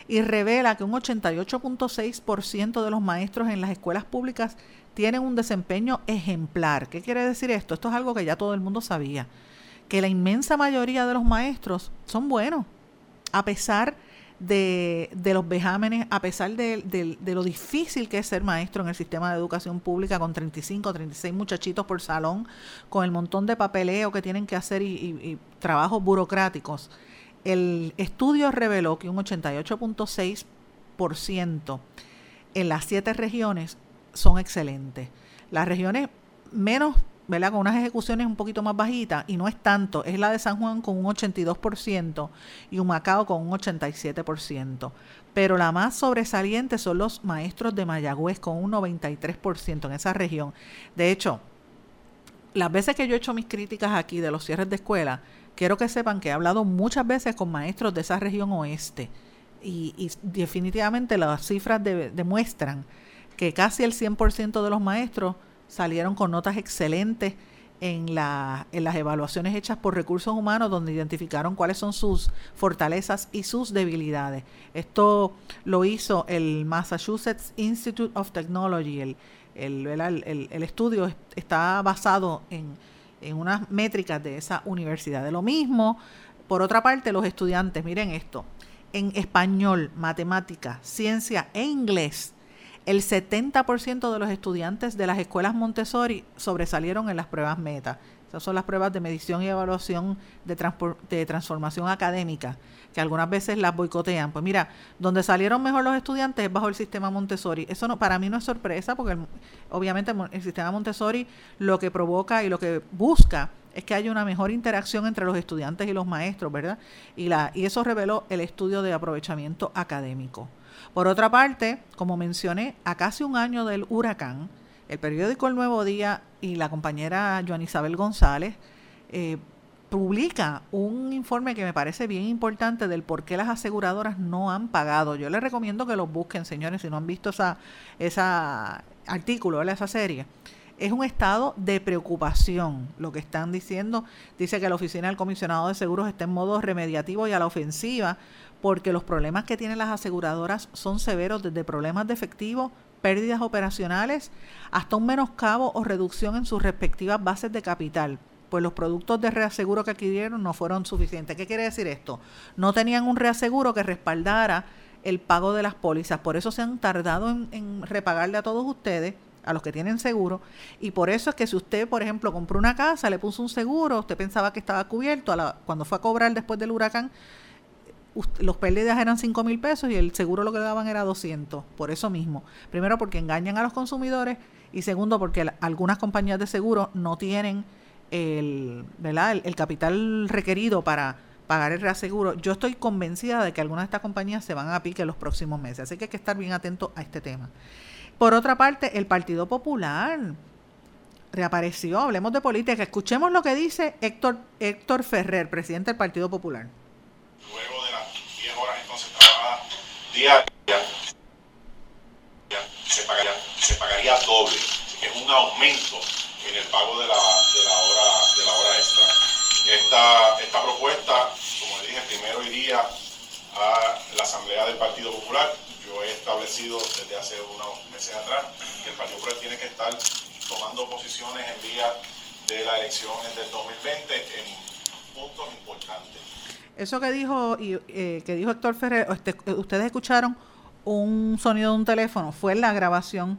y revela que un 88.6% de los maestros en las escuelas públicas tienen un desempeño ejemplar. ¿Qué quiere decir esto? Esto es algo que ya todo el mundo sabía, que la inmensa mayoría de los maestros son buenos, a pesar de, los vejámenes, a pesar de, lo difícil que es ser maestro en el sistema de educación pública con 35 o 36 muchachitos por salón, con el montón de papeleo que tienen que hacer y, y- y trabajos burocráticos. El estudio reveló que un 88.6% en las siete regiones son excelentes. Las regiones menos, ¿verdad? Con unas ejecuciones un poquito más bajitas, y no es tanto, es la de San Juan con un 82% y Humacao con un 87%. Pero la más sobresaliente son los maestros de Mayagüez con un 93% en esa región. De hecho, las veces que yo he hecho mis críticas aquí de los cierres de escuela, quiero que sepan que he hablado muchas veces con maestros de esa región oeste y, y definitivamente las cifras de- demuestran que casi el 100% de los maestros salieron con notas excelentes en, la, en las evaluaciones hechas por recursos humanos donde identificaron cuáles son sus fortalezas y sus debilidades. Esto lo hizo el Massachusetts Institute of Technology. El, el, el- estudio es- está basado en, en unas métricas de esa universidad. De lo mismo, por otra parte, los estudiantes, miren esto, en español, matemática, ciencia e inglés, el 70% de los estudiantes de las escuelas Montessori sobresalieron en las pruebas meta. Esas son las pruebas de medición y evaluación de, transformación académica, que algunas veces las boicotean. Pues mira, donde salieron mejor los estudiantes es bajo el sistema Montessori. Eso no, para mí no es sorpresa, porque obviamente el sistema Montessori lo que provoca y lo que busca es que haya una mejor interacción entre los estudiantes y los maestros, ¿verdad? Y, la, y eso reveló el estudio de aprovechamiento académico. Por otra parte, como mencioné, a casi un año del huracán, el periódico El Nuevo Día y la compañera Joan Isabel González eh, publica un informe que me parece bien importante del por qué las aseguradoras no han pagado. Yo les recomiendo que los busquen, señores, si no han visto esa, esa artículo, esa serie. Es un estado de preocupación lo que están diciendo. Dice que la oficina del comisionado de seguros está en modo remediativo y a la ofensiva porque los problemas que tienen las aseguradoras son severos desde problemas de efectivo, pérdidas operacionales, hasta un menoscabo o reducción en sus respectivas bases de capital pues los productos de reaseguro que adquirieron no fueron suficientes. ¿Qué quiere decir esto? No tenían un reaseguro que respaldara el pago de las pólizas, por eso se han tardado en, repagarle a todos ustedes, a los que tienen seguro, y por eso es que si usted, por ejemplo, compró una casa, le puso un seguro, usted pensaba que estaba cubierto, a la, cuando fue a cobrar después del huracán, los pérdidas eran 5 mil pesos y el seguro lo que daban era 200, por eso mismo. Primero porque engañan a los consumidores y segundo porque algunas compañías de seguro no tienen el, capital requerido para pagar el reaseguro, yo estoy convencida de que algunas de estas compañías se van a pique en los próximos meses. Así que hay que estar bien atento a este tema. Por otra parte, el Partido Popular reapareció. Hablemos de política. Escuchemos lo que dice Héctor, Héctor Ferrer, presidente del Partido Popular de las 10 horas entonces trabajadas diarias, se pagaría, se pagaría doble. Es un aumento en el pago de la, de la, hora, de la hora extra. Esta, esta propuesta, como dije, primero iría a la Asamblea del Partido Popular. Yo he establecido desde hace unos meses atrás que el Partido Popular tiene que estar tomando posiciones en vía de las elecciones del 2020 en puntos importantes. Eso que dijo, eh, que dijo Héctor Ferrer, este, ustedes escucharon un sonido de un teléfono, fue la grabación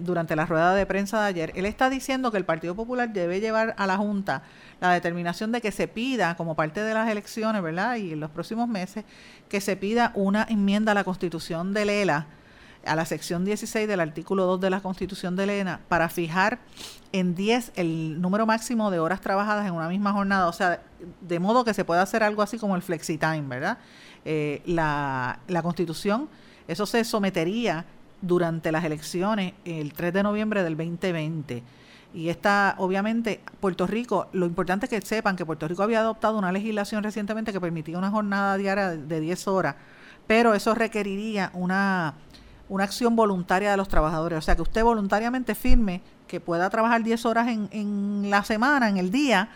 durante la rueda de prensa de ayer, él está diciendo que el Partido Popular debe llevar a la Junta la determinación de que se pida, como parte de las elecciones, ¿verdad? Y en los próximos meses, que se pida una enmienda a la Constitución de Lela, a la sección 16 del artículo 2 de la Constitución de Lela, para fijar en 10 el número máximo de horas trabajadas en una misma jornada, o sea, de modo que se pueda hacer algo así como el flexi-time, ¿verdad? Eh, la, la Constitución, eso se sometería durante las elecciones el 3 de noviembre del 2020. Y esta, obviamente, Puerto Rico, lo importante es que sepan que Puerto Rico había adoptado una legislación recientemente que permitía una jornada diaria de 10 horas, pero eso requeriría una, una acción voluntaria de los trabajadores. O sea, que usted voluntariamente firme que pueda trabajar 10 horas en, en la semana, en el día,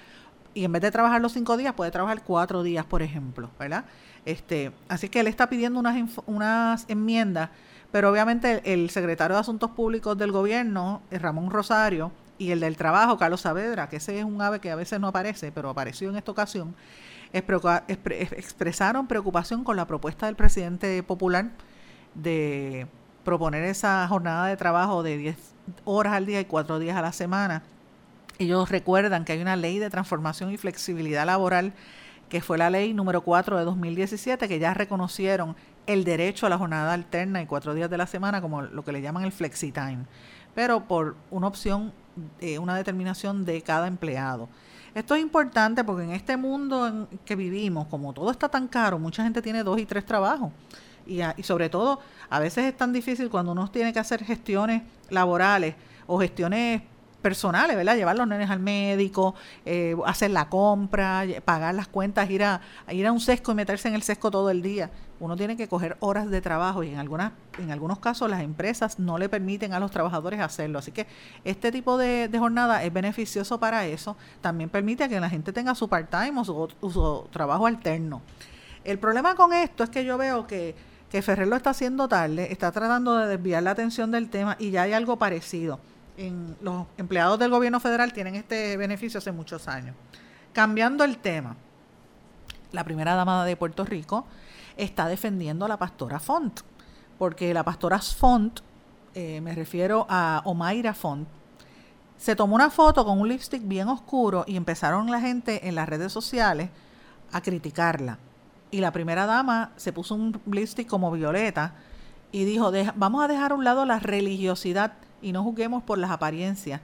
y en vez de trabajar los 5 días, puede trabajar 4 días, por ejemplo, ¿verdad? Este, así que él está pidiendo unas, unas enmiendas pero obviamente el, secretario de Asuntos Públicos del gobierno, eh, Ramón Rosario, y el del trabajo, Carlos Saavedra, que ese es un ave que a veces no aparece, pero apareció en esta ocasión, expresaron preocupación con la propuesta del presidente popular de proponer esa jornada de trabajo de 10 horas al día y 4 días a la semana. Ellos recuerdan que hay una ley de transformación y flexibilidad laboral, que fue la ley número 4 de 2017, que ya reconocieron el derecho a la jornada alterna y cuatro días de la semana, como lo que le llaman el flexi time, pero por una opción, eh, una determinación de cada empleado. Esto es importante porque en este mundo en que vivimos, como todo está tan caro, mucha gente tiene dos y tres trabajos. Y, y sobre todo, a veces es tan difícil cuando uno tiene que hacer gestiones laborales o gestiones personales, ¿verdad? Llevar los nenes al médico, eh, hacer la compra, pagar las cuentas, ir a, ir a un sesco y meterse en el sesco todo el día. Uno tiene que coger horas de trabajo y en, algunas, en algunos casos las empresas no le permiten a los trabajadores hacerlo. Así que este tipo de, jornada es beneficioso para eso. También permite que la gente tenga su part-time o su, trabajo alterno. El problema con esto es que yo veo que, que Ferrer lo está haciendo tarde, está tratando de desviar la atención del tema y ya hay algo parecido en, los empleados del gobierno federal tienen este beneficio hace muchos años. Cambiando el tema, la primera dama de Puerto Rico está defendiendo a la pastora Font, porque la pastora Font, eh, me refiero a Omaira Font, se tomó una foto con un lipstick bien oscuro y empezaron la gente en las redes sociales a criticarla. Y la primera dama se puso un lipstick como violeta y dijo, vamos a dejar a un lado la religiosidad y no juzguemos por las apariencias.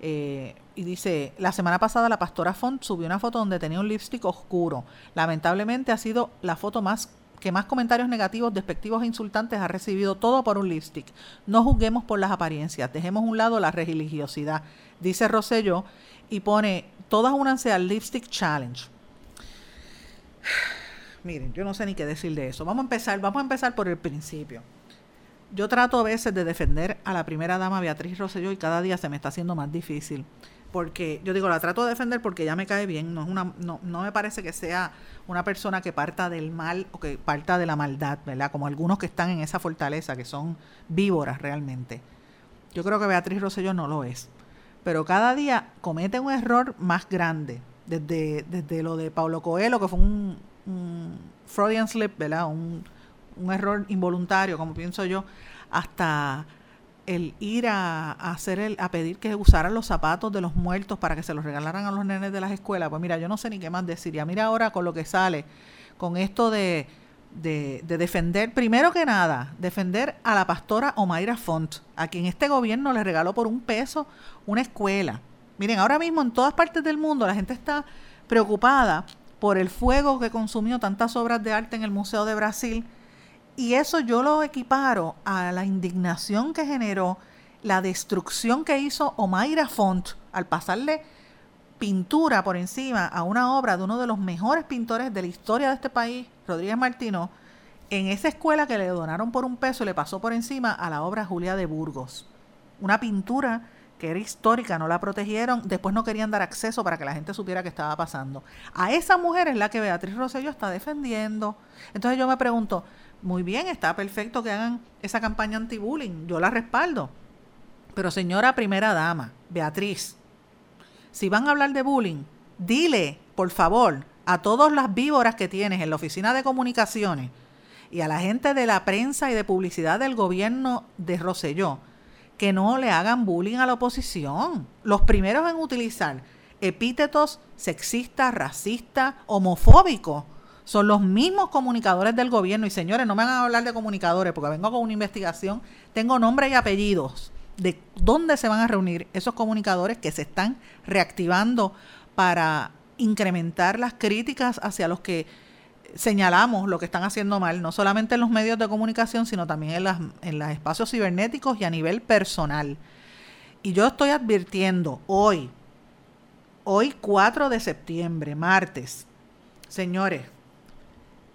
Eh, y dice, la semana pasada la pastora Font subió una foto donde tenía un lipstick oscuro. Lamentablemente ha sido la foto más que más comentarios negativos, despectivos e insultantes ha recibido todo por un lipstick. No juzguemos por las apariencias, dejemos a un lado la religiosidad, dice Rosselló y pone, todas únanse al Lipstick Challenge. Miren, yo no sé ni qué decir de eso. Vamos a empezar, vamos a empezar por el principio. Yo trato a veces de defender a la primera dama Beatriz Rosselló y cada día se me está haciendo más difícil. Porque yo digo, la trato de defender porque ya me cae bien, no, es una, no, no me parece que sea una persona que parta del mal o que parta de la maldad, ¿verdad? Como algunos que están en esa fortaleza, que son víboras realmente. Yo creo que Beatriz Rosselló no lo es. Pero cada día comete un error más grande. Desde, desde lo de Pablo Coelho, que fue un, un Freudian slip, ¿verdad? Un, un error involuntario, como pienso yo, hasta el ir a, hacer el, a pedir que usaran los zapatos de los muertos para que se los regalaran a los nenes de las escuelas, pues mira, yo no sé ni qué más decir. Ya mira ahora con lo que sale, con esto de, de, de, defender, primero que nada, defender a la pastora Omaira Font, a quien este gobierno le regaló por un peso una escuela. Miren, ahora mismo en todas partes del mundo la gente está preocupada por el fuego que consumió tantas obras de arte en el Museo de Brasil y eso yo lo equiparo a la indignación que generó la destrucción que hizo Omaira Font al pasarle pintura por encima a una obra de uno de los mejores pintores de la historia de este país, Rodríguez Martino, en esa escuela que le donaron por un peso le pasó por encima a la obra Julia de Burgos. Una pintura que era histórica, no la protegieron, después no querían dar acceso para que la gente supiera qué estaba pasando. A esa mujer es la que Beatriz Rosselló está defendiendo. Entonces yo me pregunto, muy bien, está perfecto que hagan esa campaña anti-bullying, yo la respaldo. Pero señora primera dama, Beatriz, si van a hablar de bullying, dile, por favor, a todas las víboras que tienes en la oficina de comunicaciones y a la gente de la prensa y de publicidad del gobierno de Roselló, que no le hagan bullying a la oposición. Los primeros en utilizar epítetos sexistas, racistas, homofóbicos son los mismos comunicadores del gobierno. Y señores, no me van a hablar de comunicadores porque vengo con una investigación. Tengo nombre y apellidos de dónde se van a reunir esos comunicadores que se están reactivando para incrementar las críticas hacia los que señalamos lo que están haciendo mal, no solamente en los medios de comunicación, sino también en, las, en los espacios cibernéticos y a nivel personal. Y yo estoy advirtiendo hoy, hoy 4 de septiembre, martes, señores,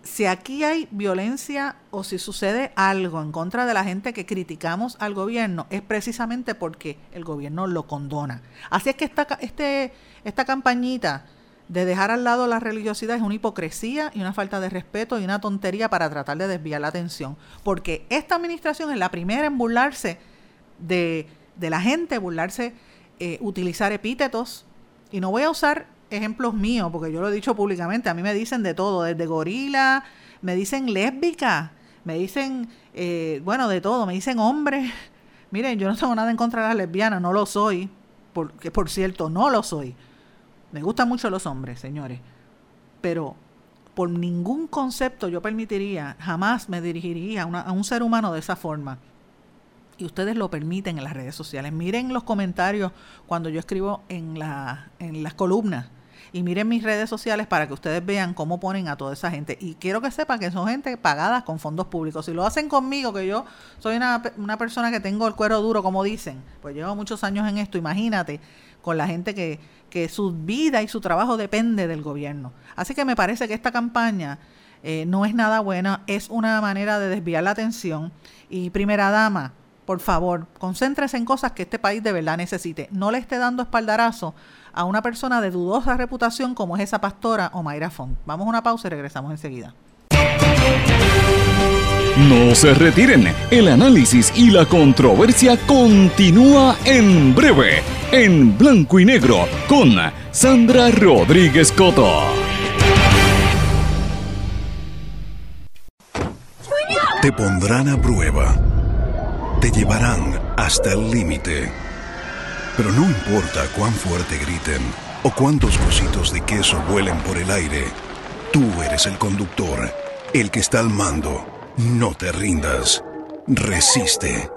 si aquí hay violencia o si sucede algo en contra de la gente que criticamos al gobierno, es precisamente porque el gobierno lo condona. Así es que esta, este, esta campañita de dejar al lado la religiosidad es una hipocresía y una falta de respeto y una tontería para tratar de desviar la atención. Porque esta administración es la primera en burlarse de, de la gente, burlarse, eh, utilizar epítetos. Y no voy a usar ejemplos míos, porque yo lo he dicho públicamente, a mí me dicen de todo, desde gorila, me dicen lésbica, me dicen, eh, bueno, de todo, me dicen hombre. Miren, yo no tengo nada en contra de las lesbianas, no lo soy, porque por cierto, no lo soy. Me gustan mucho los hombres, señores, pero por ningún concepto yo permitiría, jamás me dirigiría a, un ser humano de esa forma y ustedes lo permiten en las redes sociales. Miren los comentarios cuando yo escribo en, la, en las columnas y miren mis redes sociales para que ustedes vean cómo ponen a toda esa gente. Y quiero que sepan que son gente pagada con fondos públicos. Si lo hacen conmigo, que yo soy una, una persona que tengo el cuero duro, como dicen, pues llevo muchos años en esto, imagínate con la gente que, que su vida y su trabajo depende del gobierno. Así que me parece que esta campaña eh, no es nada buena, es una manera de desviar la atención. Y primera dama, por favor, concéntrese en cosas que este país de verdad necesite. No le esté dando espaldarazo a una persona de dudosa reputación como es esa pastora Omaira Font. Vamos a una pausa y regresamos enseguida. No se retiren, el análisis y la controversia continúa en breve, en blanco y negro, con Sandra Rodríguez Coto. Te pondrán a prueba, te llevarán hasta el límite pero no importa cuán fuerte griten o cuántos cositos de queso vuelen por el aire, tú eres el conductor, el que está al mando. No te rindas. Resiste.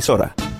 Porque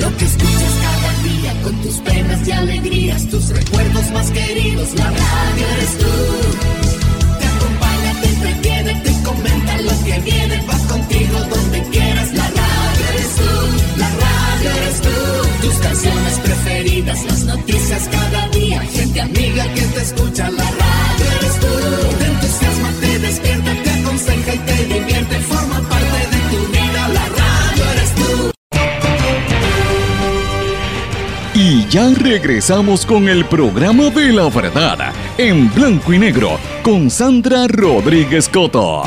Lo que escuchas cada día con tus penas y alegrías, tus recuerdos más queridos, la radio eres tú. Te acompaña, te entretiene, te comenta lo que viene, va contigo donde quieras, la radio eres tú, la radio eres tú. Tus canciones preferidas, las noticias cada día, gente amiga que te escucha, la radio ya regresamos con el programa de la verdad en blanco y negro con Sandra Rodríguez Coto.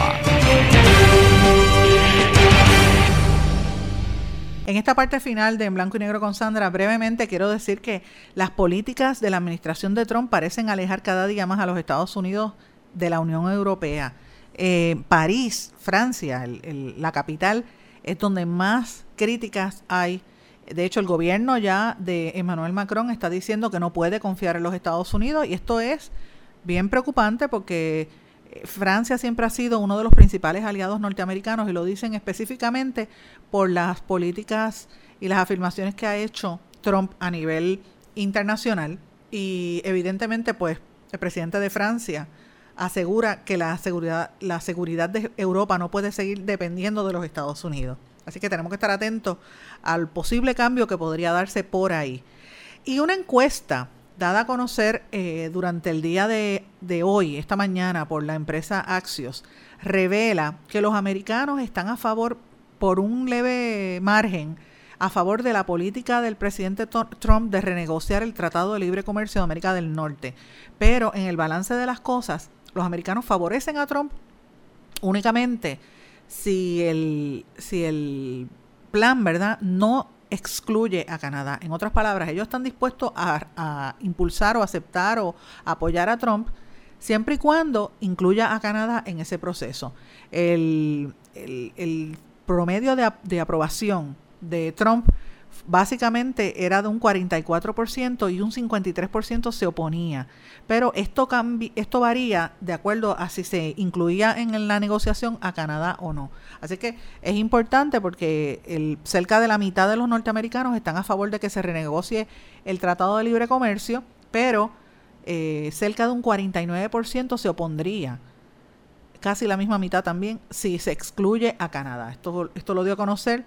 En esta parte final de En Blanco y Negro con Sandra, brevemente quiero decir que las políticas de la administración de Trump parecen alejar cada día más a los Estados Unidos de la Unión Europea. Eh, París, Francia, la capital, es donde más críticas hay. De hecho, el gobierno ya de Emmanuel Macron está diciendo que no puede confiar en los Estados Unidos y esto es bien preocupante porque eh, Francia siempre ha sido uno de los principales aliados norteamericanos y lo dicen específicamente por las políticas y las afirmaciones que ha hecho Trump a nivel internacional y evidentemente pues el presidente de Francia asegura que la seguridad la seguridad de Europa no puede seguir dependiendo de los Estados Unidos. Así que tenemos que estar atentos al posible cambio que podría darse por ahí. Y una encuesta dada a conocer eh, durante el día de, de hoy, esta mañana, por la empresa Axios, revela que los americanos están a favor, por un leve margen, a favor de la política del presidente Trump de renegociar el Tratado de Libre Comercio de América del Norte. Pero en el balance de las cosas, los americanos favorecen a Trump únicamente si el, si el plan, ¿verdad?, no excluye a Canadá. En otras palabras, ellos están dispuestos a, impulsar o aceptar o apoyar a Trump siempre y cuando incluya a Canadá en ese proceso. El, el- el promedio de, de aprobación de Trump básicamente era de un 44% y un 53% se oponía. Pero esto, esto varía de acuerdo a si se incluía en la negociación a Canadá o no. Así que es importante porque el, cerca de la mitad de los norteamericanos están a favor de que se renegocie el Tratado de Libre Comercio, pero eh, cerca de un 49% se opondría casi la misma mitad también si se excluye a Canadá. Esto, esto lo dio a conocer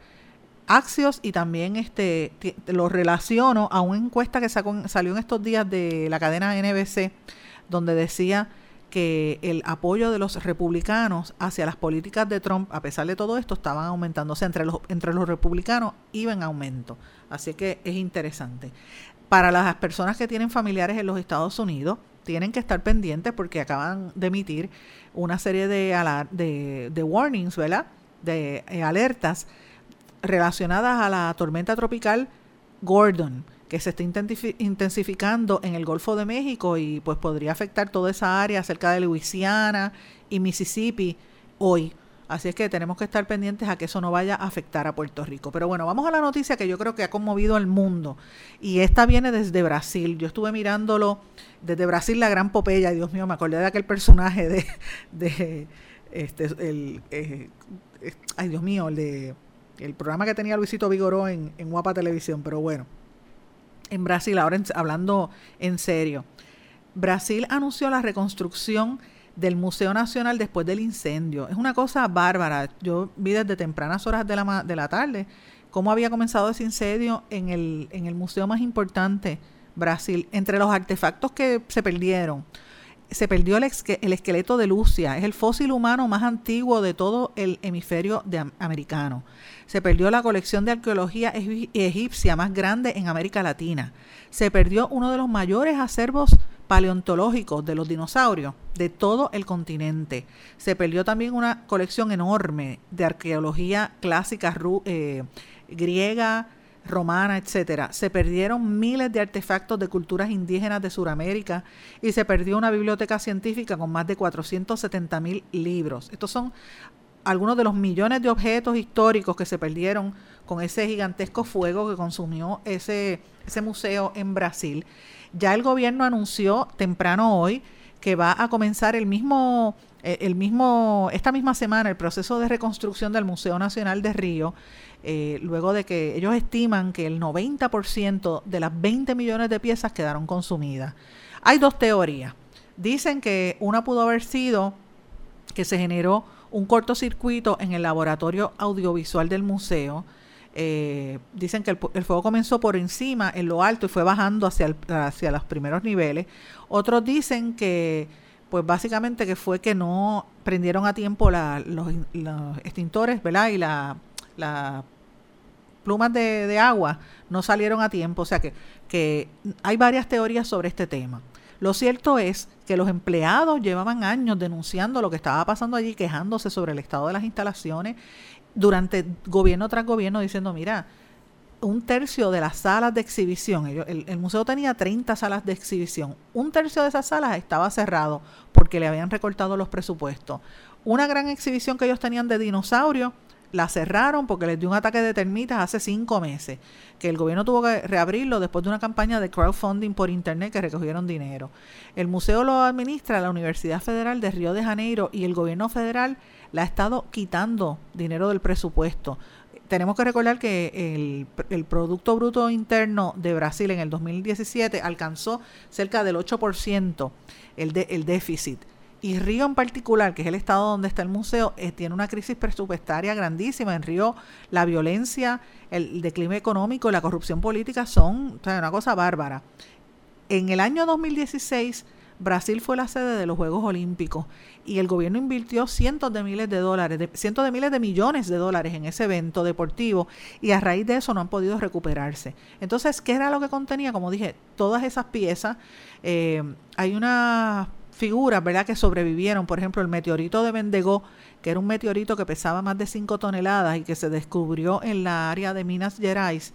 Axios y también este lo relaciono a una encuesta que sacó, salió en estos días de la cadena NBC donde decía que el apoyo de los republicanos hacia las políticas de Trump, a pesar de todo esto, estaban aumentando. O sea, entre los, entre los republicanos iba en aumento. Así que es interesante. Para las personas que tienen familiares en los Estados Unidos, tienen que estar pendientes porque acaban de emitir una serie de, de, de warnings, ¿verdad? De eh, alertas relacionadas a la tormenta tropical Gordon que se está intensificando en el Golfo de México y pues podría afectar toda esa área cerca de Luisiana y Mississippi hoy. Así es que tenemos que estar pendientes a que eso no vaya a afectar a Puerto Rico. Pero bueno, vamos a la noticia que yo creo que ha conmovido al mundo. Y esta viene desde Brasil. Yo estuve mirándolo desde Brasil, la gran Popeya. Dios mío, me acordé de aquel personaje de... este, el, eh, ay, Dios mío, el de... El programa que tenía Luisito Vigoró en, en Guapa Televisión. Pero bueno, en Brasil, ahora hablando en serio. Brasil anunció la reconstrucción del Museo Nacional después del incendio. Es una cosa bárbara. Yo vi desde tempranas horas de la, de la tarde cómo había comenzado ese incendio en el, en el museo más importante, Brasil. Entre los artefactos que se perdieron, se perdió el, el, esqueleto de Lucia, es el fósil humano más antiguo de todo el hemisferio americano. Se perdió la colección de arqueología egipcia más grande en América Latina. Se perdió uno de los mayores acervos paleontológicos de los dinosaurios de todo el continente. Se perdió también una colección enorme de arqueología clásica eh, griega, romana, etcétera. Se perdieron miles de artefactos de culturas indígenas de Sudamérica y se perdió una biblioteca científica con más de 470 mil libros. Estos son algunos de los millones de objetos históricos que se perdieron con ese gigantesco fuego que consumió ese, ese museo en Brasil. Ya el gobierno anunció temprano hoy que va a comenzar el mismo, eh, el mismo, esta misma semana el proceso de reconstrucción del Museo Nacional de Río eh, luego de que ellos estiman que el 90% de las 20 millones de piezas quedaron consumidas. Hay dos teorías. Dicen que una pudo haber sido que se generó un cortocircuito en el laboratorio audiovisual del museo. Eh, dicen que el, fuego comenzó por encima, en lo alto, y fue bajando hacia, hacia los primeros niveles. Otros dicen que, pues básicamente que fue que no prendieron a tiempo los, extintores, ¿verdad? Y la plumas de, agua no salieron a tiempo. O sea que, que hay varias teorías sobre este tema. Lo cierto es que los empleados llevaban años denunciando lo que estaba pasando allí, quejándose sobre el estado de las instalaciones, durante gobierno tras gobierno, diciendo, mira, un tercio de las salas de exhibición, el, el, museo tenía 30 salas de exhibición, un tercio de esas salas estaba cerrado porque le habían recortado los presupuestos. Una gran exhibición que ellos tenían de dinosaurios la cerraron porque les dio un ataque de termitas hace cinco meses, que el gobierno tuvo que reabrirlo después de una campaña de crowdfunding por internet que recogieron dinero. El museo lo administra la Universidad Federal de Río de Janeiro y el gobierno federal le ha estado quitando dinero del presupuesto. Tenemos que recordar que el, el Producto Bruto Interno de Brasil en el 2017 alcanzó cerca del 8% el, de, el déficit y Río en particular, que es el estado donde está el museo, eh, tiene una crisis presupuestaria grandísima. En Río la violencia, el declive económico y la corrupción política son una cosa bárbara. En el año 2016, Brasil fue la sede de los Juegos Olímpicos y el gobierno invirtió cientos de miles de dólares, cientos de miles de millones de dólares en ese evento deportivo y a raíz de eso no han podido recuperarse. Entonces, ¿qué era lo que contenía? Como dije, todas esas piezas. Eh, hay una figuras, ¿verdad?, que sobrevivieron. Por ejemplo, el meteorito de Mendegó, que era un meteorito que pesaba más de 5 toneladas y que se descubrió en la área de Minas Gerais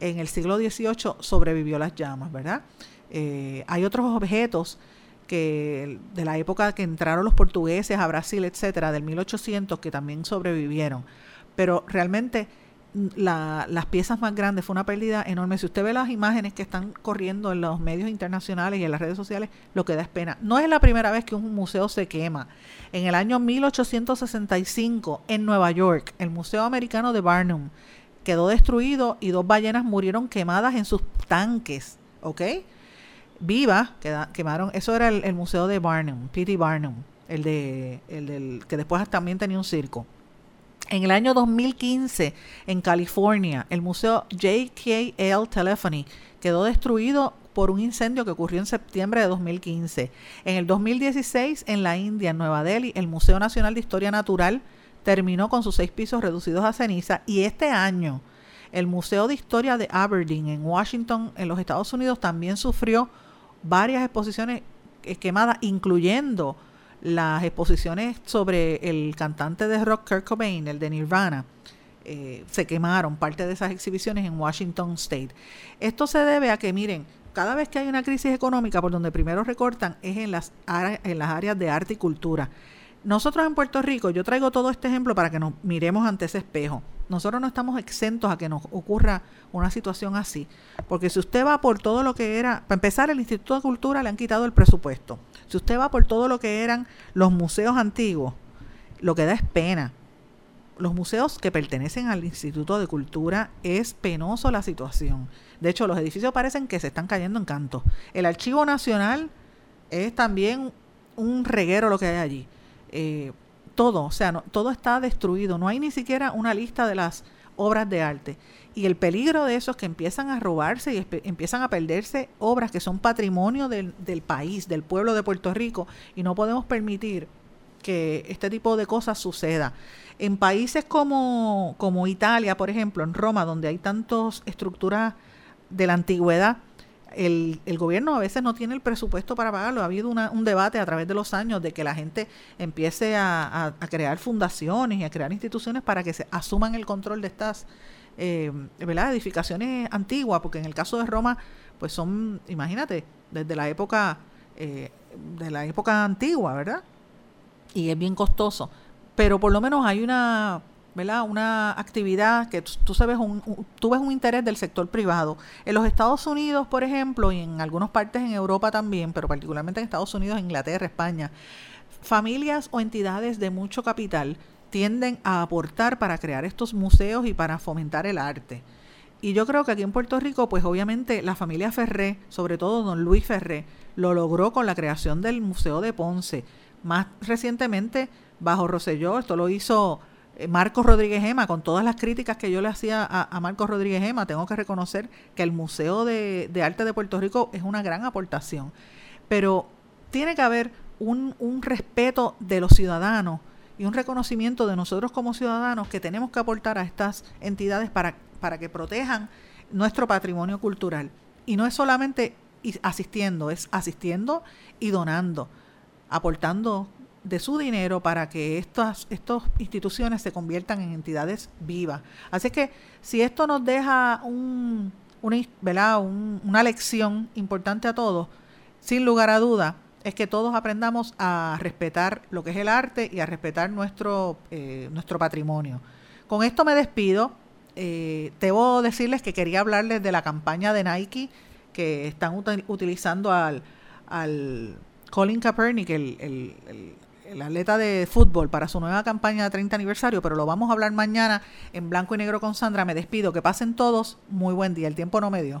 en el siglo XVIII, sobrevivió las llamas, ¿verdad? Eh, hay otros objetos que de la época que entraron los portugueses a Brasil, etcétera, del 1800, que también sobrevivieron. Pero realmente las piezas más grandes, fue una pérdida enorme. Si usted ve las imágenes que están corriendo en los medios internacionales y en las redes sociales, lo que da es pena. No es la primera vez que un museo se quema. En el año 1865, en Nueva York, el Museo Americano de Barnum quedó destruido y dos ballenas murieron quemadas en sus tanques, ¿ok? Vivas, quemaron, eso era el, museo de Barnum, P.T. Barnum, el de, el del, que después también tenía un circo. En el año 2015, en California, el museo JKL Telephony quedó destruido por un incendio que ocurrió en septiembre de 2015. En el 2016, en la India, en Nueva Delhi, el Museo Nacional de Historia Natural terminó con sus seis pisos reducidos a ceniza y este año el Museo de Historia de Aberdeen en Washington, en los Estados Unidos, también sufrió varias exposiciones quemadas, incluyendo las exposiciones sobre el cantante de rock Kurt Cobain, el de Nirvana. Eh, se quemaron parte de esas exhibiciones en Washington State. Esto se debe a que, miren, cada vez que hay una crisis económica, por donde primero recortan es en las, en las áreas de arte y cultura. Nosotros en Puerto Rico, yo traigo todo este ejemplo para que nos miremos ante ese espejo. Nosotros no estamos exentos a que nos ocurra una situación así, porque si usted va por todo lo que era, para empezar, el Instituto de Cultura le han quitado el presupuesto. Si usted va por todo lo que eran los museos antiguos, lo que da es pena. Los museos que pertenecen al Instituto de Cultura es penoso la situación. De hecho, los edificios parecen que se están cayendo en canto. El Archivo Nacional es también un reguero lo que hay allí. Eh, todo, o sea, todo está destruido, no hay ni siquiera una lista de las obras de arte. Y el peligro de eso es que empiezan a robarse y empiezan a perderse obras que son patrimonio del, del país, del pueblo de Puerto Rico, y no podemos permitir que este tipo de cosas suceda. En países como, como Italia, por ejemplo, en Roma, donde hay tantas estructuras de la antigüedad, el, el, gobierno a veces no tiene el presupuesto para pagarlo. Ha habido un debate a través de los años de que la gente empiece a, a, crear fundaciones y a crear instituciones para que se asuman el control de estas eh, edificaciones antiguas, porque en el caso de Roma, pues son, imagínate, desde la época eh, de la época antigua, ¿verdad? Y es bien costoso. Pero por lo menos hay una ¿verdad? una actividad que tú, sabes un, tú ves un interés del sector privado. En los Estados Unidos, por ejemplo, y en algunas partes en Europa también, pero particularmente en Estados Unidos, Inglaterra, España, familias o entidades de mucho capital tienden a aportar para crear estos museos y para fomentar el arte. Y yo creo que aquí en Puerto Rico, pues obviamente la familia Ferré, sobre todo don Luis Ferré, lo logró con la creación del Museo de Ponce. Más recientemente, bajo Roselló, esto lo hizo eh, Marcos Rodríguez Gema, con todas las críticas que yo le hacía a, Marcos Rodríguez Gema, tengo que reconocer que el Museo de, Arte de Puerto Rico es una gran aportación. Pero tiene que haber un, respeto de los ciudadanos y un reconocimiento de nosotros como ciudadanos que tenemos que aportar a estas entidades para, para que protejan nuestro patrimonio cultural. Y no es solamente asistiendo, es asistiendo y donando, aportando de su dinero para que estas, estas instituciones se conviertan en entidades vivas. Así que si esto nos deja un, una, una lección importante a todos, sin lugar a duda, es que todos aprendamos a respetar lo que es el arte y a respetar nuestro, eh, nuestro patrimonio. Con esto me despido. Eh, debo decirles que quería hablarles de la campaña de Nike que están utilizando al, al Colin Kaepernick, el, el atleta de fútbol para su nueva campaña de 30 aniversario, pero lo vamos a hablar mañana en blanco y negro con Sandra. Me despido, que pasen todos. Muy buen día, el tiempo no me dio.